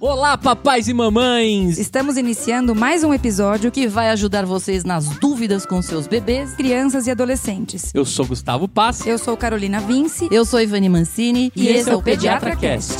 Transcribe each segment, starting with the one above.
Olá, papais e mamães! Estamos iniciando mais um episódio que vai ajudar vocês nas dúvidas com seus bebês, crianças e adolescentes. Eu sou Gustavo Pass. Eu sou Carolina Vince. Eu sou Ivani Mancini. E, e esse é o Pediatra Cast.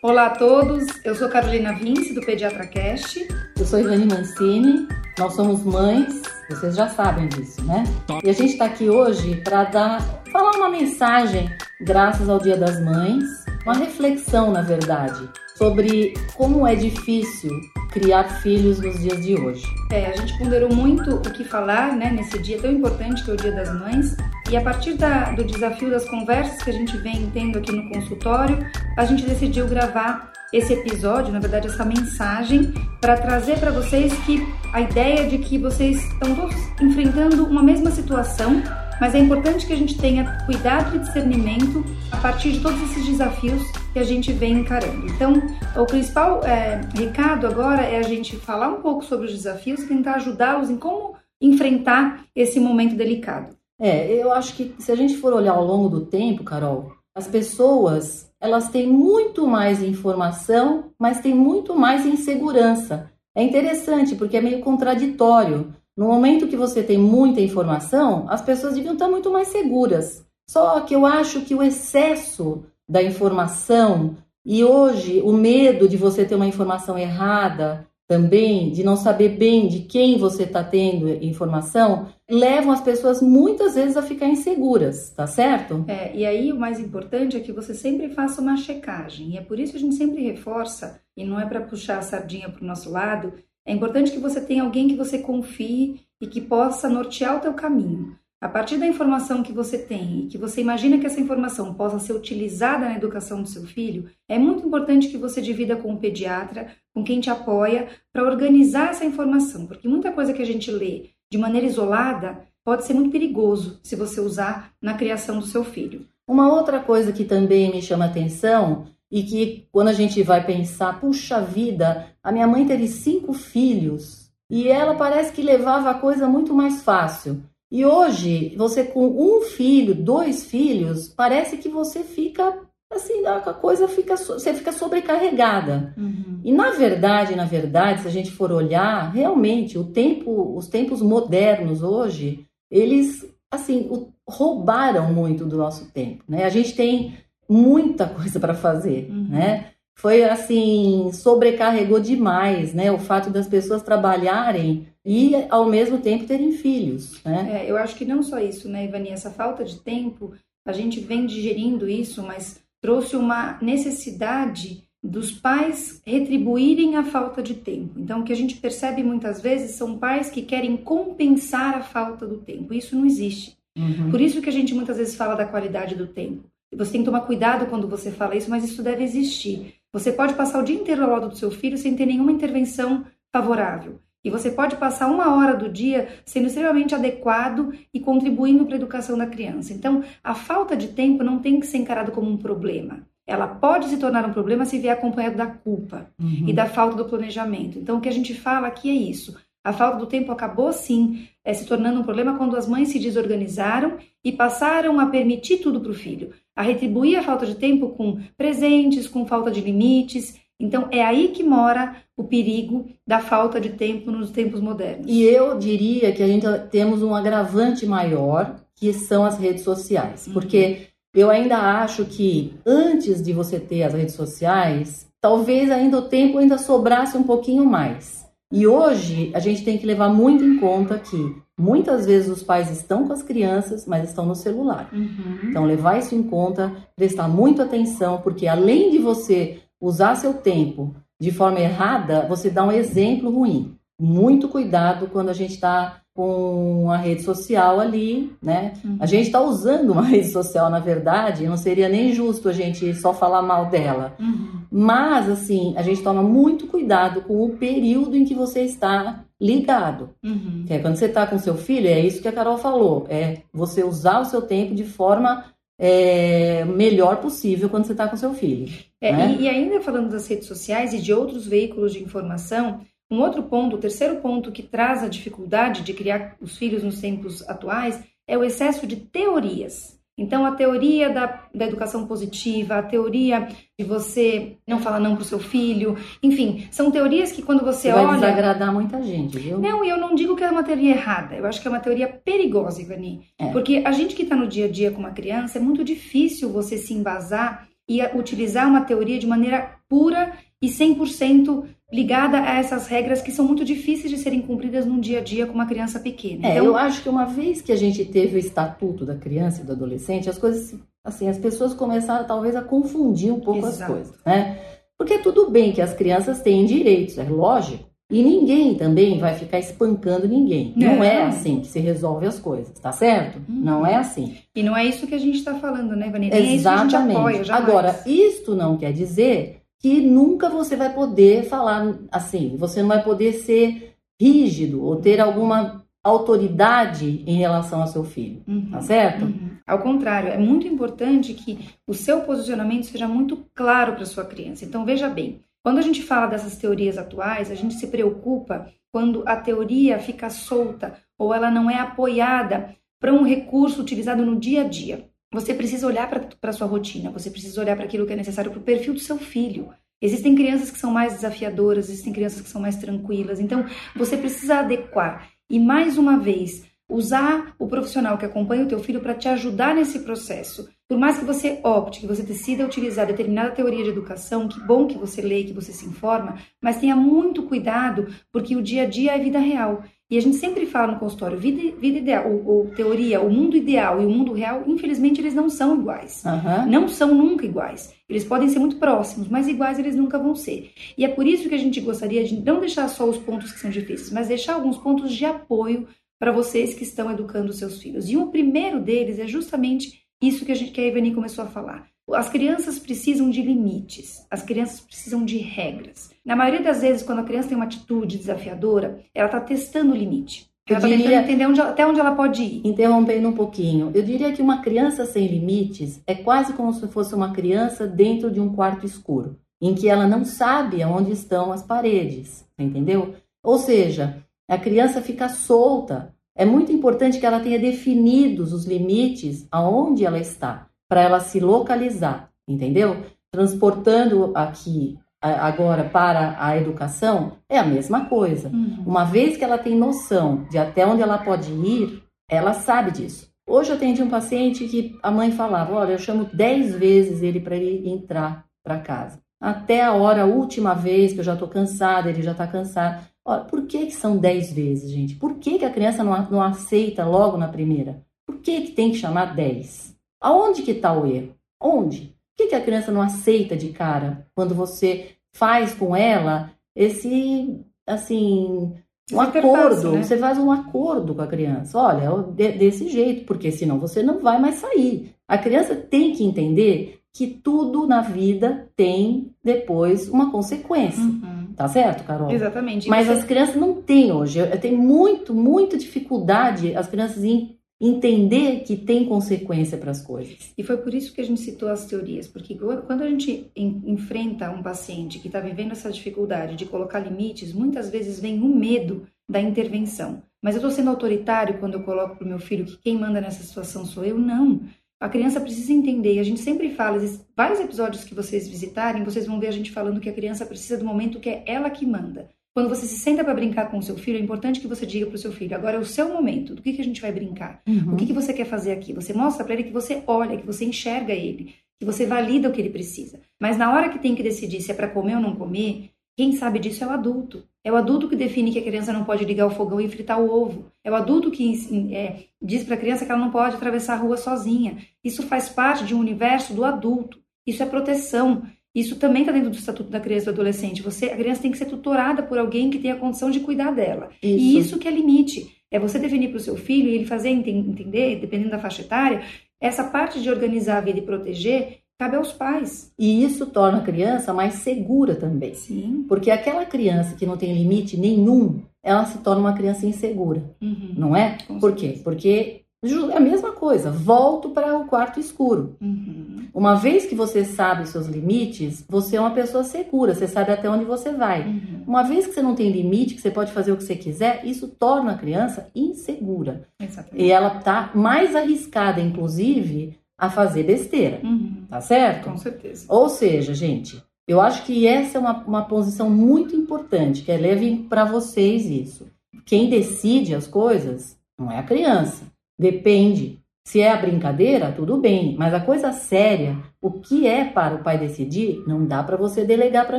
Olá a todos, eu sou Carolina Vince do Pediatra Cast. Eu sou Ivani Mancini. Nós somos mães, vocês já sabem disso, né? E a gente está aqui hoje para dar, falar uma mensagem, graças ao Dia das Mães, uma reflexão, na verdade, sobre como é difícil criar filhos nos dias de hoje. É, a gente ponderou muito o que falar né, nesse dia tão importante que é o Dia das Mães, e a partir da, do desafio das conversas que a gente vem tendo aqui no consultório, a gente decidiu gravar esse episódio, na verdade, essa mensagem, para trazer para vocês que a ideia de que vocês estão todos enfrentando uma mesma situação mas é importante que a gente tenha cuidado e discernimento a partir de todos esses desafios que a gente vem encarando. Então, o principal é, recado agora é a gente falar um pouco sobre os desafios e tentar ajudá-los em como enfrentar esse momento delicado. É, eu acho que se a gente for olhar ao longo do tempo, Carol, as pessoas elas têm muito mais informação, mas têm muito mais insegurança. É interessante porque é meio contraditório. No momento que você tem muita informação, as pessoas deviam estar muito mais seguras. Só que eu acho que o excesso da informação e hoje o medo de você ter uma informação errada também, de não saber bem de quem você está tendo informação, levam as pessoas muitas vezes a ficar inseguras, tá certo? É, e aí o mais importante é que você sempre faça uma checagem. E é por isso que a gente sempre reforça, e não é para puxar a sardinha para o nosso lado, é importante que você tenha alguém que você confie e que possa nortear o teu caminho. A partir da informação que você tem e que você imagina que essa informação possa ser utilizada na educação do seu filho, é muito importante que você divida com o pediatra, com quem te apoia, para organizar essa informação, porque muita coisa que a gente lê de maneira isolada pode ser muito perigoso se você usar na criação do seu filho. Uma outra coisa que também me chama atenção e que quando a gente vai pensar, puxa vida, a minha mãe teve cinco filhos e ela parece que levava a coisa muito mais fácil. E hoje, você com um filho, dois filhos, parece que você fica assim, a coisa fica, você fica sobrecarregada. Uhum. E na verdade, na verdade, se a gente for olhar, realmente o tempo, os tempos modernos hoje, eles assim, roubaram muito do nosso tempo, né? A gente tem muita coisa para fazer, uhum. né? Foi assim, sobrecarregou demais, né? O fato das pessoas trabalharem e ao mesmo tempo terem filhos, né? É, eu acho que não só isso, né, Ivani? Essa falta de tempo, a gente vem digerindo isso, mas trouxe uma necessidade dos pais retribuírem a falta de tempo. Então, o que a gente percebe muitas vezes são pais que querem compensar a falta do tempo. Isso não existe. Uhum. Por isso que a gente muitas vezes fala da qualidade do tempo. Você tem que tomar cuidado quando você fala isso, mas isso deve existir. Você pode passar o dia inteiro ao lado do seu filho sem ter nenhuma intervenção favorável. E você pode passar uma hora do dia sendo extremamente adequado e contribuindo para a educação da criança. Então, a falta de tempo não tem que ser encarado como um problema. Ela pode se tornar um problema se vier acompanhado da culpa uhum. e da falta do planejamento. Então, o que a gente fala aqui é isso. A falta do tempo acabou sim é, se tornando um problema quando as mães se desorganizaram e passaram a permitir tudo para o filho a retribuir a falta de tempo com presentes, com falta de limites. Então é aí que mora o perigo da falta de tempo nos tempos modernos. E eu diria que a gente temos um agravante maior, que são as redes sociais, uhum. porque eu ainda acho que antes de você ter as redes sociais, talvez ainda o tempo ainda sobrasse um pouquinho mais. E hoje a gente tem que levar muito em conta que Muitas vezes os pais estão com as crianças, mas estão no celular. Uhum. Então, levar isso em conta, prestar muita atenção, porque além de você usar seu tempo de forma errada, você dá um exemplo ruim. Muito cuidado quando a gente está com a rede social ali, né? Uhum. A gente está usando uma rede social, na verdade, não seria nem justo a gente só falar mal dela. Uhum. Mas, assim, a gente toma muito cuidado com o período em que você está ligado. Uhum. Que é quando você está com seu filho, é isso que a Carol falou, é você usar o seu tempo de forma é, melhor possível quando você está com seu filho. É, né? e, e, ainda falando das redes sociais e de outros veículos de informação, um outro ponto, o terceiro ponto que traz a dificuldade de criar os filhos nos tempos atuais é o excesso de teorias. Então, a teoria da, da educação positiva, a teoria de você não falar não para o seu filho, enfim, são teorias que quando você Vai olha. desagradar muita gente, viu? Não, e eu não digo que é uma teoria errada, eu acho que é uma teoria perigosa, Ivani. É. Porque a gente que está no dia a dia com uma criança, é muito difícil você se embasar e utilizar uma teoria de maneira pura e 100% ligada a essas regras que são muito difíceis de serem cumpridas num dia a dia com uma criança pequena. É, Então, eu acho que uma vez que a gente teve o estatuto da criança e do adolescente, as coisas, assim, as pessoas começaram talvez a confundir um pouco Exato. as coisas, né? Porque tudo bem que as crianças têm direitos, é lógico. E ninguém também vai ficar espancando ninguém. Não, Não. é assim que se resolve as coisas, tá certo? Uhum. Não é assim. E não é isso que a gente está falando, né, Ivani? Nem é isso Exatamente. apoia. Agora, isto não quer dizer que nunca você vai poder falar assim, você não vai poder ser rígido ou ter alguma autoridade em relação ao seu filho, Uhum. tá certo? Uhum. Ao contrário, é muito importante que o seu posicionamento seja muito claro para sua criança. Então, veja bem, quando a gente fala dessas teorias atuais, a gente se preocupa quando a teoria fica solta ou ela não é apoiada para um recurso utilizado no dia a dia. Você precisa olhar para a sua rotina, você precisa olhar para aquilo que é necessário para o perfil do seu filho. Existem crianças que são mais desafiadoras, existem crianças que são mais tranquilas. Então, você precisa adequar. E mais uma vez, usar o profissional que acompanha o teu filho para te ajudar nesse processo. Por mais que você opte, que você decida utilizar determinada teoria de educação, que bom que você lê, que você se informa, mas tenha muito cuidado, porque o dia a dia é vida real. E a gente sempre fala no consultório, vida, vida ideal, ou, ou teoria, o mundo ideal e o mundo real, infelizmente eles não são iguais. Aham. Não são nunca iguais. Eles podem ser muito próximos, mas iguais eles nunca vão ser. E é por isso que a gente gostaria de não deixar só os pontos que são difíceis, mas deixar alguns pontos de apoio para vocês que estão educando seus filhos. E o primeiro deles é justamente isso que a, gente, que a Ivani começou a falar. As crianças precisam de limites, as crianças precisam de regras. Na maioria das vezes, quando a criança tem uma atitude desafiadora, ela está testando o limite. Eu Ela está tentando entender onde- até onde ela pode ir. Interrompendo um pouquinho, eu diria que uma criança sem limites é quase como se fosse uma criança dentro de um quarto escuro, em que ela não sabe aonde estão as paredes, entendeu? Ou seja, a criança fica solta. É muito importante que ela tenha definidos os limites aonde ela está, para ela se localizar, entendeu? Transportando aqui agora para a educação é a mesma coisa. Uhum. Uma vez que ela tem noção de até onde ela pode ir, ela sabe disso. Hoje eu atendi um paciente que a mãe falava: Olha, eu chamo 10 vezes ele para ele entrar para casa. Até a hora, a última vez que eu já estou cansada, ele já está cansado. Olha, por que, que são 10 vezes, gente? Por que, que a criança não, não aceita logo na primeira? Por que, que tem que chamar 10? Aonde que está o erro? Onde? Por que, que a criança não aceita de cara quando você faz com ela esse, assim, um acordo? né? Você faz um acordo com a criança. Olha, é o- de- desse jeito, porque senão você não vai mais sair. A criança tem que entender que tudo na vida tem depois uma consequência. Uhum. Tá certo, Carol? Exatamente. Mas você- as crianças não têm hoje. Eu tenho muito, muita dificuldade as crianças em entender que tem consequência para as coisas. E foi por isso que a gente citou as teorias, porque quando a gente en- enfrenta um paciente que está vivendo essa dificuldade de colocar limites, muitas vezes vem o medo da intervenção. Mas eu estou sendo autoritário quando eu coloco para o meu filho que quem manda nessa situação sou eu? Não. A criança precisa entender, e a gente sempre fala, vários episódios que vocês visitarem, vocês vão ver a gente falando que a criança precisa do momento que é ela que manda. Quando você se senta para brincar com o seu filho, é importante que você diga para o seu filho: agora é o seu momento, do que, que a gente vai brincar? O que, que você quer fazer aqui? Você mostra para ele que você olha, que você enxerga ele, que você valida o que ele precisa. Mas na hora que tem que decidir se é para comer ou não comer, quem sabe disso é o adulto. É o adulto que define que a criança não pode ligar o fogão e fritar o ovo. É o adulto que é, diz para a criança que ela não pode atravessar a rua sozinha. Isso faz parte de um universo do adulto. Isso é proteção. Isso também está dentro do estatuto da criança e do adolescente. Você, a criança tem que ser tutorada por alguém que tenha condição de cuidar dela. E isso que é limite. É você definir para o seu filho e ele fazer enten- entender, dependendo da faixa etária, essa parte de organizar a vida e proteger cabe aos pais. E isso torna a criança mais segura também. Sim. Porque aquela criança que não tem limite nenhum, ela se torna uma criança insegura, Uhum. não é? Com Por quê? Porque é a mesma coisa, volto para o quarto escuro. Uhum. Uma vez que você sabe os seus limites, você é uma pessoa segura, você sabe até onde você vai. Uhum. Uma vez que você não tem limite, que você pode fazer o que você quiser, isso torna a criança insegura. Exatamente. E ela está mais arriscada, inclusive, a fazer besteira, Uhum. tá certo? Com certeza. Ou seja, gente, eu acho que essa é uma, uma posição muito importante, que é leve para vocês isso. Quem decide as coisas não é a criança. Depende. Se é a brincadeira, tudo bem, mas a coisa séria, o que é para o pai decidir, não dá para você delegar para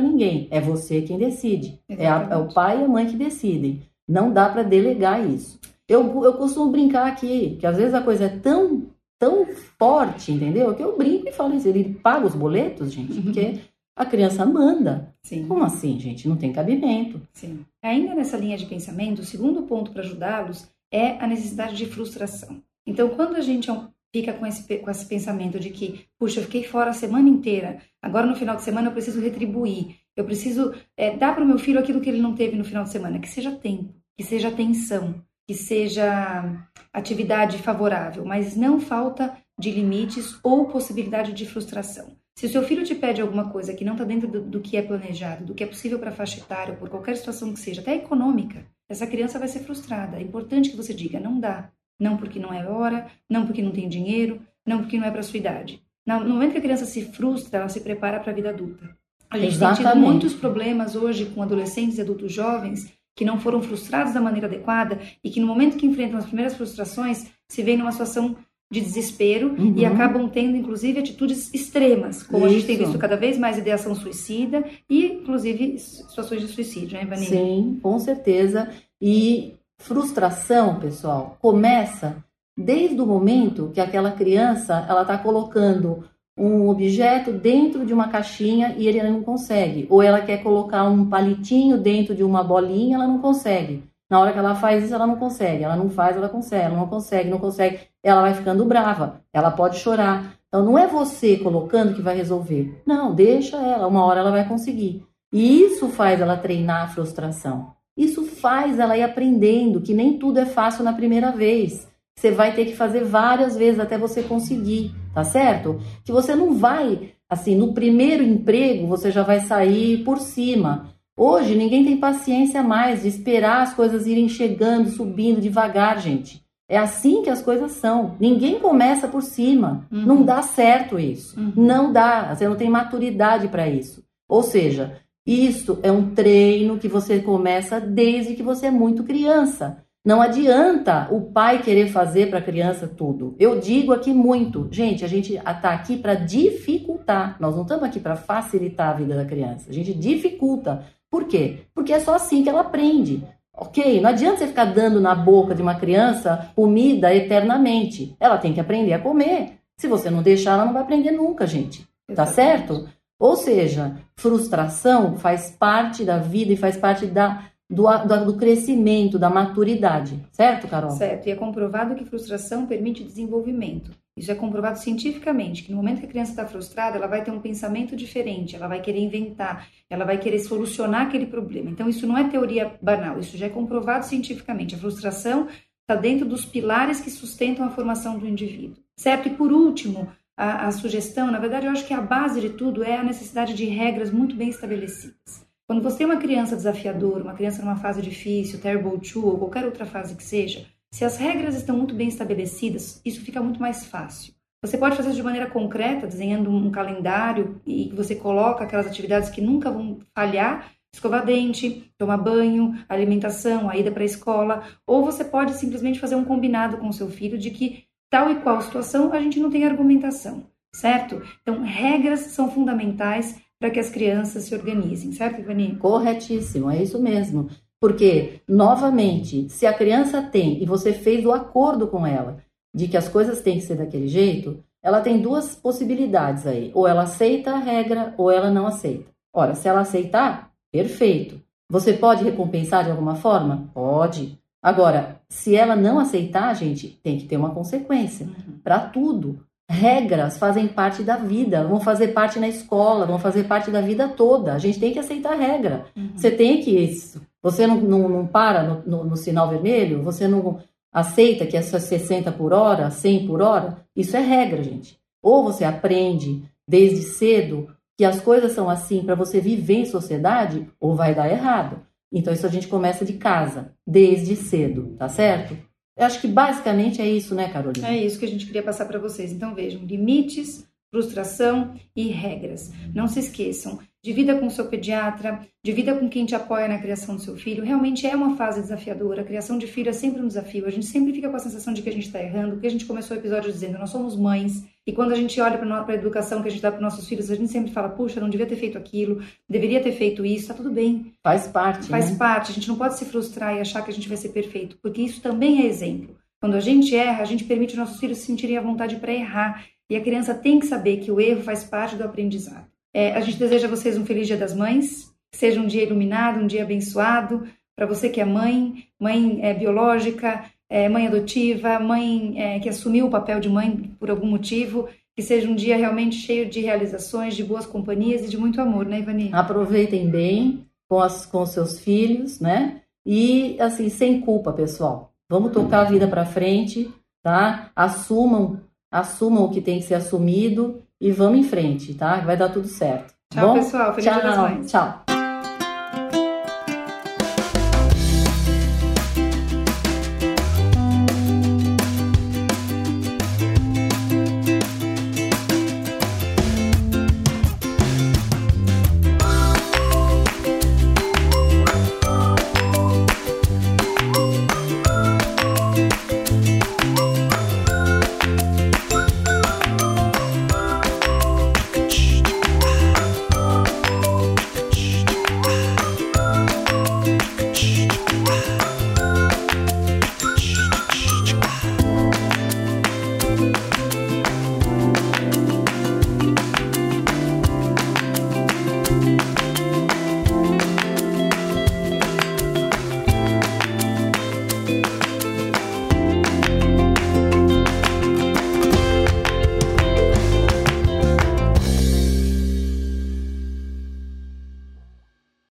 ninguém. É você quem decide. É, a- é o pai e a mãe que decidem. Não dá para delegar isso. Eu, eu costumo brincar aqui, que às vezes a coisa é tão, tão forte, entendeu? Que eu brinco e falo isso. Ele paga os boletos, gente, porque a criança manda. Sim. Como assim, gente? Não tem cabimento. Sim. Ainda nessa linha de pensamento, o segundo ponto para ajudá-los é a necessidade de frustração. Então, quando a gente é fica com esse, com esse pensamento de que, puxa, eu fiquei fora a semana inteira, agora no final de semana eu preciso retribuir, eu preciso é, dar para o meu filho aquilo que ele não teve no final de semana, que seja tempo, que seja atenção, que seja atividade favorável, mas não falta de limites ou possibilidade de frustração. Se o seu filho te pede alguma coisa que não está dentro do, do que é planejado, do que é possível para a faixa etária, ou por qualquer situação que seja, até econômica, essa criança vai ser frustrada. É importante que você diga, não dá. Não porque não é hora, não porque não tem dinheiro, não porque não é para sua idade. No momento que a criança se frustra, ela se prepara para a vida adulta. A gente tem tido Exatamente. muitos problemas hoje com adolescentes e adultos jovens que não foram frustrados da maneira adequada e que no momento que enfrentam as primeiras frustrações se veem numa situação de desespero Uhum. e acabam tendo inclusive atitudes extremas, como a gente tem Isso. visto cada vez mais ideação suicida e inclusive situações de suicídio, né, Ivani? Sim, com certeza. E frustração, pessoal, começa desde o momento que aquela criança ela está colocando um objeto dentro de uma caixinha e ele não consegue. Ou ela quer colocar um palitinho dentro de uma bolinha, ela não consegue. Na hora que ela faz isso, ela não consegue. Ela não faz, ela consegue. Ela não consegue, não consegue. Ela vai ficando brava. Ela pode chorar. Então não é você colocando que vai resolver. Não, deixa ela. Uma hora ela vai conseguir. E isso faz ela treinar a frustração. Isso faz ela ir aprendendo que nem tudo é fácil na primeira vez. Você vai ter que fazer várias vezes até você conseguir, tá certo? Que você não vai, assim, no primeiro emprego você já vai sair por cima. Hoje ninguém tem paciência mais de esperar as coisas irem chegando, subindo devagar, gente. É assim que as coisas são. Ninguém começa por cima. Uhum. Não dá certo isso. Uhum. Não dá. Você não tem maturidade para isso. Ou seja, isso é um treino que você começa desde que você é muito criança. Não adianta o pai querer fazer para a criança tudo. Eu digo aqui muito, gente, a gente está aqui para dificultar. Nós não estamos aqui para facilitar a vida da criança. A gente dificulta. Por quê? Porque é só assim que ela aprende. Ok? Não adianta você ficar dando na boca de uma criança comida eternamente. Ela tem que aprender a comer. Se você não deixar, ela não vai aprender nunca, gente. Tá Exatamente. certo? Ou seja, frustração faz parte da vida e faz parte da, do, do, crescimento, da maturidade. Certo, Carol? Certo, e é comprovado que frustração permite desenvolvimento. Isso é comprovado cientificamente, que no momento que a criança está frustrada, ela vai ter um pensamento diferente, ela vai querer inventar, ela vai querer solucionar aquele problema. Então, isso não é teoria banal, isso já é comprovado cientificamente. A frustração está dentro dos pilares que sustentam a formação do indivíduo. Certo? E por último, a, a sugestão, na verdade, eu acho que a base de tudo é a necessidade de regras muito bem estabelecidas. Quando você tem uma criança desafiadora, uma criança numa fase difícil, terrible two ou qualquer outra fase que seja, se as regras estão muito bem estabelecidas, isso fica muito mais fácil. Você pode fazer isso de maneira concreta, desenhando um calendário e que você coloca aquelas atividades que nunca vão falhar, escovar dente, tomar banho, alimentação, a ida para a escola, ou você pode simplesmente fazer um combinado com o seu filho de que tal e qual situação a gente não tem argumentação, certo? Então, regras são fundamentais para que as crianças se organizem, certo, Ivani? Corretíssimo, é isso mesmo. Porque, novamente, se a criança tem e você fez o acordo com ela de que as coisas têm que ser daquele jeito, ela tem duas possibilidades aí. Ou ela aceita a regra ou ela não aceita. Ora, se ela aceitar, perfeito. Você pode recompensar de alguma forma? Pode. Agora, se ela não aceitar, gente, tem que ter uma consequência para tudo. Regras fazem parte da vida, vão fazer parte na escola, vão fazer parte da vida toda. A gente tem que aceitar a regra. Uhum. Você tem que isso. Você não, não, não para no, no, no, sinal vermelho, você não aceita que é só 60 por hora, 100 por hora. Isso é regra, gente. Ou você aprende desde cedo que as coisas são assim para você viver em sociedade, ou vai dar errado. Então isso a gente começa de casa, desde cedo, tá certo? Eu acho que basicamente é isso, né, Carolina? É isso que a gente queria passar para vocês. Então vejam, limites, frustração e regras. Não se esqueçam, divida com o seu pediatra, divida com quem te apoia na criação do seu filho. Realmente é uma fase desafiadora. A criação de filho é sempre um desafio. A gente sempre fica com a sensação de que a gente está errando, porque a gente começou o episódio dizendo, nós somos mães, e quando a gente olha para a educação que a gente dá para nossos filhos, a gente sempre fala, puxa, não devia ter feito aquilo, deveria ter feito isso, tá tudo bem. Faz parte. Faz né? parte. A gente não pode se frustrar e achar que a gente vai ser perfeito, porque isso também é exemplo. Quando a gente erra, a gente permite os nossos filhos se sentirem à vontade para errar. E a criança tem que saber que o erro faz parte do aprendizado. É, a gente deseja a vocês um feliz Dia das Mães, que seja um dia iluminado, um dia abençoado. Para você que é mãe, mãe é, biológica, é, mãe adotiva, mãe é, que assumiu o papel de mãe por algum motivo, que seja um dia realmente cheio de realizações, de boas companhias e de muito amor, né, Ivani? Aproveitem bem com, as, com seus filhos, né? E assim, sem culpa, pessoal. Vamos tocar a vida para frente, tá? Assumam, assumam o que tem que ser assumido e vamos em frente, tá? Vai dar tudo certo. Tchau, Bom? pessoal. Feliz tchau. Tchau.